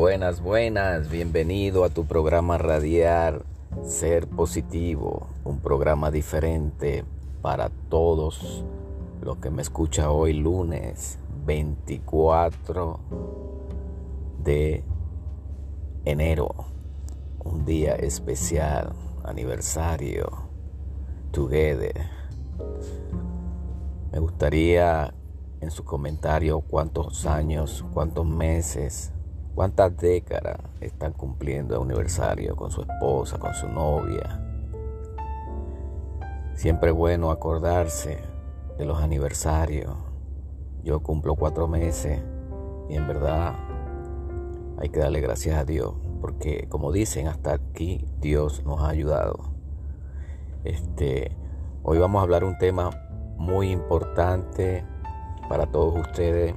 Buenas, buenas, bienvenido a tu programa Radiar Ser Positivo, un programa diferente para todos los que me escuchan hoy lunes 24 de enero, un día especial, aniversario, together. Me gustaría en su comentario cuántos años, cuántos meses, cuántas décadas están cumpliendo el aniversario con su esposa, con su novia. Siempre es bueno acordarse de los aniversarios. Yo cumplo cuatro meses y en verdad hay que darle gracias a Dios porque como dicen hasta aquí Dios nos ha ayudado. Este, hoy vamos a hablar un tema muy importante para todos ustedes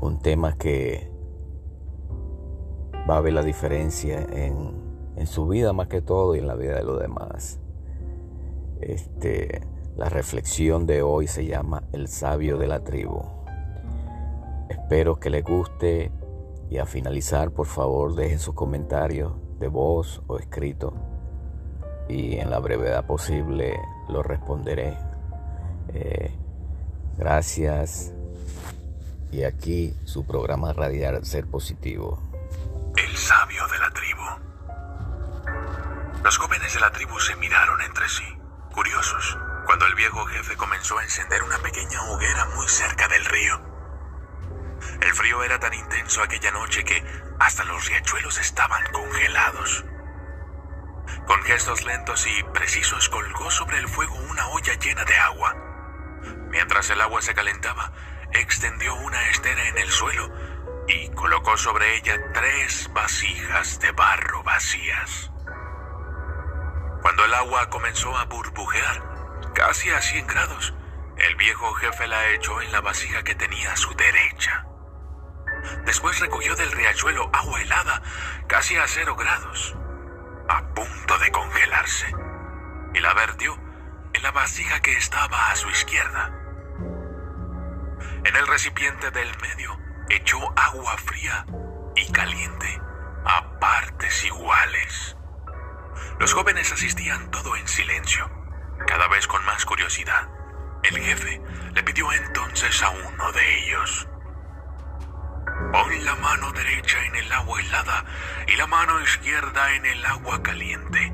un tema que va a ver la diferencia en, en, su vida más que todo y en la vida de los demás. Este, la reflexión de hoy se llama El sabio de la tribu. Espero que les guste y a finalizar por favor dejen sus comentarios de voz o escrito y en la brevedad posible lo responderé. Eh, Gracias. Y aquí su programa radial Ser Positivo. Sabio de la tribu. Los jóvenes de la tribu se miraron entre sí, curiosos, cuando el viejo jefe comenzó a encender una pequeña hoguera muy cerca del río. El frío era tan intenso aquella noche que hasta los riachuelos estaban congelados. Con gestos lentos y precisos colgó sobre el fuego una olla llena de agua Mientras el agua se calentaba, extendió una estera en el suelo y colocó sobre ella tres vasijas de barro vacías. Cuando el agua comenzó a burbujear, casi a 100 grados, el viejo jefe la echó en la vasija que tenía a su derecha. Después recogió del riachuelo agua helada, casi a cero grados, a punto de congelarse, y la vertió en la vasija que estaba a su izquierda. En el recipiente del medio echó agua fría y caliente a partes iguales. Los jóvenes asistían todo en silencio, cada vez con más curiosidad. El jefe le pidió entonces a uno de ellos. Pon la mano derecha en el agua helada y la mano izquierda en el agua caliente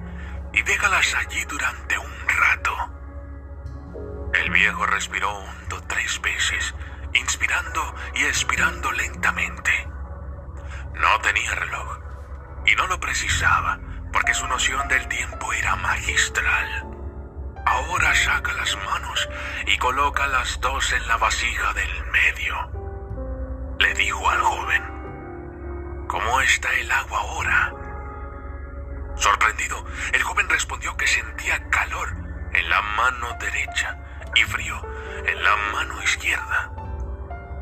y déjalas allí durante un rato. El viejo respiró hondo tres veces inspirando y expirando lentamente. No tenía reloj y no lo precisaba porque su noción del tiempo era magistral. Ahora saca las manos y coloca las dos en la vasija del medio. Le dijo al joven, ¿cómo está el agua ahora? Sorprendido, el joven respondió que sentía calor en la mano derecha y frío en la mano izquierda.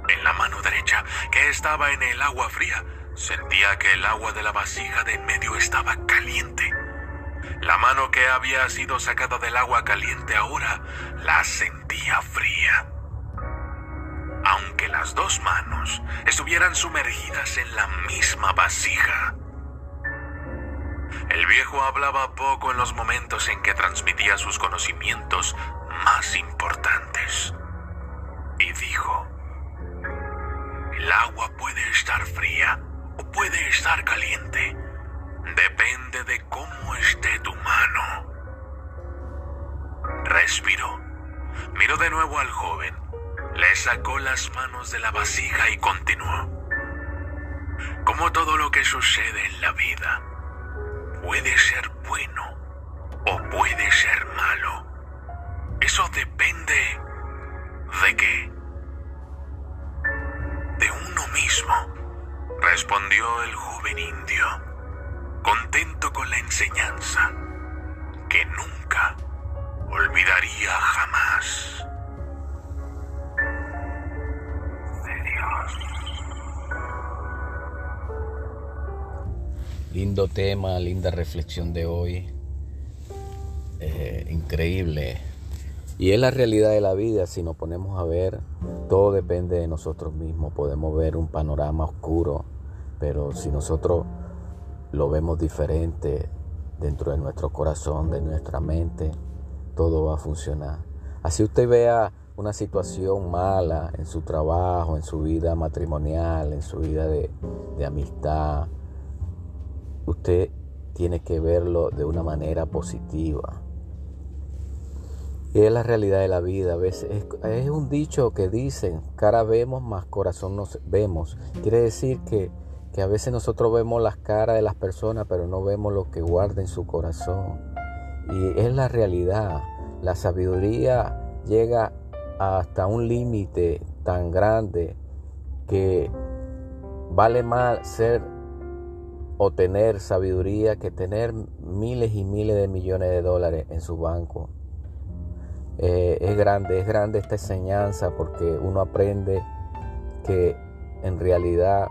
En la mano derecha, que estaba en el agua fría, sentía que el agua de la vasija de en medio estaba caliente. La mano que había sido sacada del agua caliente ahora la sentía fría. Aunque las dos manos estuvieran sumergidas en la misma vasija. El viejo hablaba poco en los momentos en que transmitía sus conocimientos más importantes. Y dijo, el agua puede estar fría o puede estar caliente. Depende de cómo esté tu mano. Respiró. Miró de nuevo al joven. Le sacó las manos de la vasija y continuó. Como todo lo que sucede en la vida, puede ser bueno o puede ser malo. Eso depende de qué respondió el joven indio, contento con la enseñanza que nunca olvidaría jamás. Lindo tema, linda reflexión de hoy. Eh, increíble y es la realidad de la vida, si nos ponemos a ver, todo depende de nosotros mismos. Podemos ver un panorama oscuro Pero si nosotros lo vemos diferente dentro de nuestro corazón, de nuestra mente, todo va a funcionar. Así usted vea una situación mala en su trabajo, en su vida matrimonial, en su vida de, amistad, usted tiene que verlo de una manera positiva. Y es la realidad de la vida. A veces es, un dicho que dicen, cara vemos, más corazón nos vemos. Quiere decir que, que a veces nosotros vemos las caras de las personas, pero no vemos lo que guarda en su corazón. Y es la realidad. La sabiduría llega hasta un límite tan grande que vale más ser o tener sabiduría que tener miles y miles de millones de dólares en su banco. Eh, es grande, es grande esta enseñanza porque uno aprende que en realidad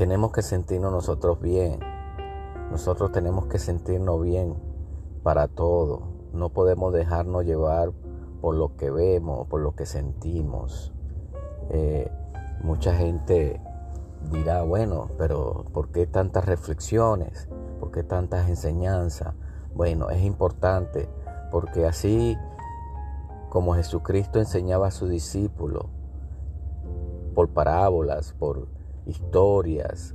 tenemos que sentirnos nosotros bien. Nosotros tenemos que sentirnos bien para todo. No podemos dejarnos llevar por lo que vemos, por lo que sentimos. Eh, mucha gente dirá, bueno, pero ¿por qué tantas reflexiones? ¿Por qué tantas enseñanzas? Bueno, es importante porque así como Jesucristo enseñaba a sus discípulos por parábolas, por historias,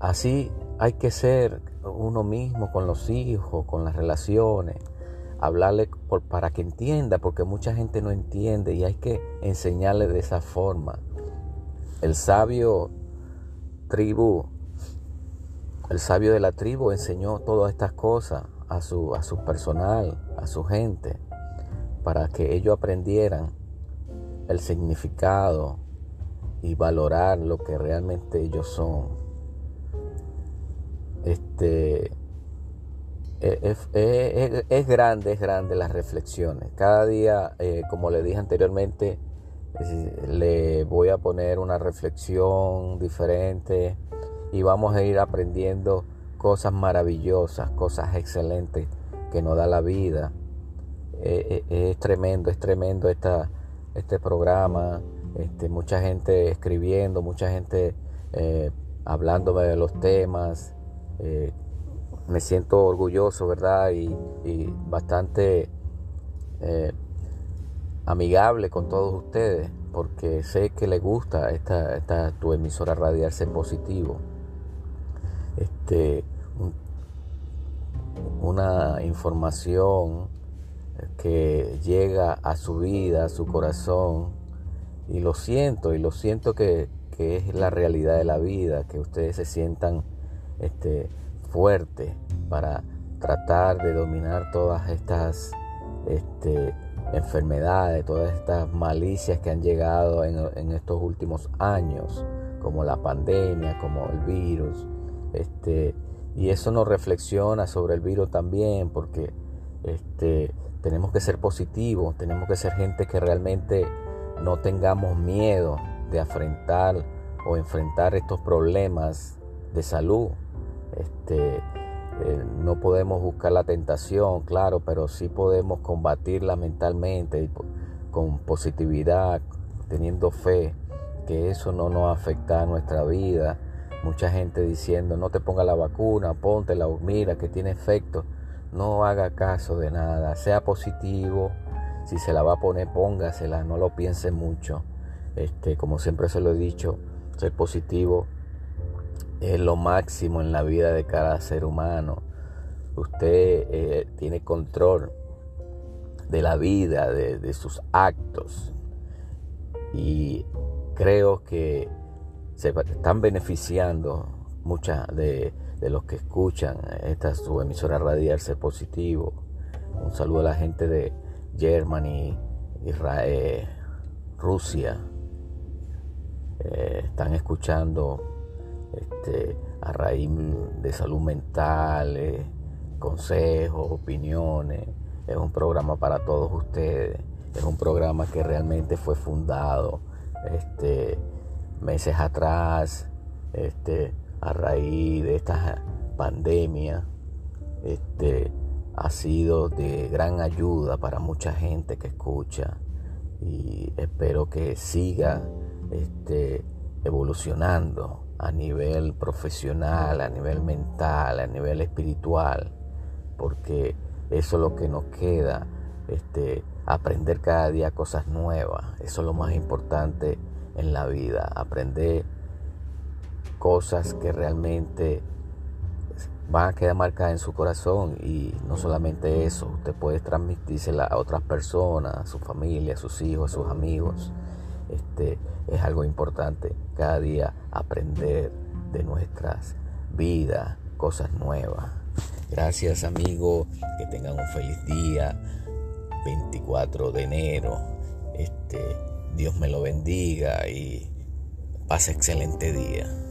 así hay que ser uno mismo con los hijos, con las relaciones, hablarle para que entienda, porque mucha gente no entiende y hay que enseñarle de esa forma. El sabio tribu, el sabio de la tribu enseñó todas estas cosas a su, a su personal, a su gente, para que ellos aprendieran el significado y valorar lo que realmente ellos son. Este, es, grande, es grande las reflexiones. Cada día, eh, como le dije anteriormente, le voy a poner una reflexión diferente y vamos a ir aprendiendo cosas maravillosas, cosas excelentes que nos da la vida. Eh, es tremendo, es tremendo esta, este programa, este, mucha gente escribiendo, mucha gente eh, hablándome de los temas. me siento orgulloso, ¿verdad? Y, bastante amigable con todos ustedes, porque sé que les gusta esta, esta tu emisora radial ser positivo. Este, una información que llega a su vida, a su corazón, y lo siento, y lo siento que, que es la realidad de la vida, que ustedes se sientan este, fuertes para tratar de dominar todas estas este, enfermedades, todas estas malicias que han llegado en, estos últimos años, como la pandemia, como el virus. Este, y eso nos reflexiona sobre el virus también, porque este, tenemos que ser positivos, tenemos que ser gente que realmente no tengamos miedo de afrontar o enfrentar estos problemas de salud. Este, eh, no podemos buscar la tentación, claro, pero sí podemos combatirla mentalmente con positividad, teniendo fe, que eso no nos afecta a nuestra vida. Mucha gente diciendo, no te ponga la vacuna, póntela, mira que tiene efecto. No haga caso de nada, sea positivo. Si se la va a poner, póngasela, no lo piense mucho. Este, como siempre se lo he dicho, ser positivo es lo máximo en la vida de cada ser humano. Usted eh, tiene control de la vida, de, sus actos. Y creo que se están beneficiando muchas de, los que escuchan esta su emisora radial Ser Positivo. Un saludo a la gente de Germany, Israel, Rusia. Eh, están escuchando este, a raíz de salud mental, eh, consejos, opiniones. Es un programa para todos ustedes. Es un programa que realmente fue fundado este, meses atrás, este, a raíz de esta pandemia. Este, ha sido de gran ayuda para mucha gente que escucha y espero que siga este, evolucionando a nivel profesional, a nivel mental, a nivel espiritual, porque eso es lo que nos queda, este, aprender cada día cosas nuevas, eso es lo más importante en la vida, aprender cosas que realmente van a quedar marcadas en su corazón y no solamente eso, usted puede transmitírsela a otras personas, a su familia, a sus hijos, a sus amigos. Este es algo importante cada día aprender de nuestras vidas cosas nuevas. Gracias amigos, que tengan un feliz día. 24 de enero. Este, Dios me lo bendiga y pase excelente día.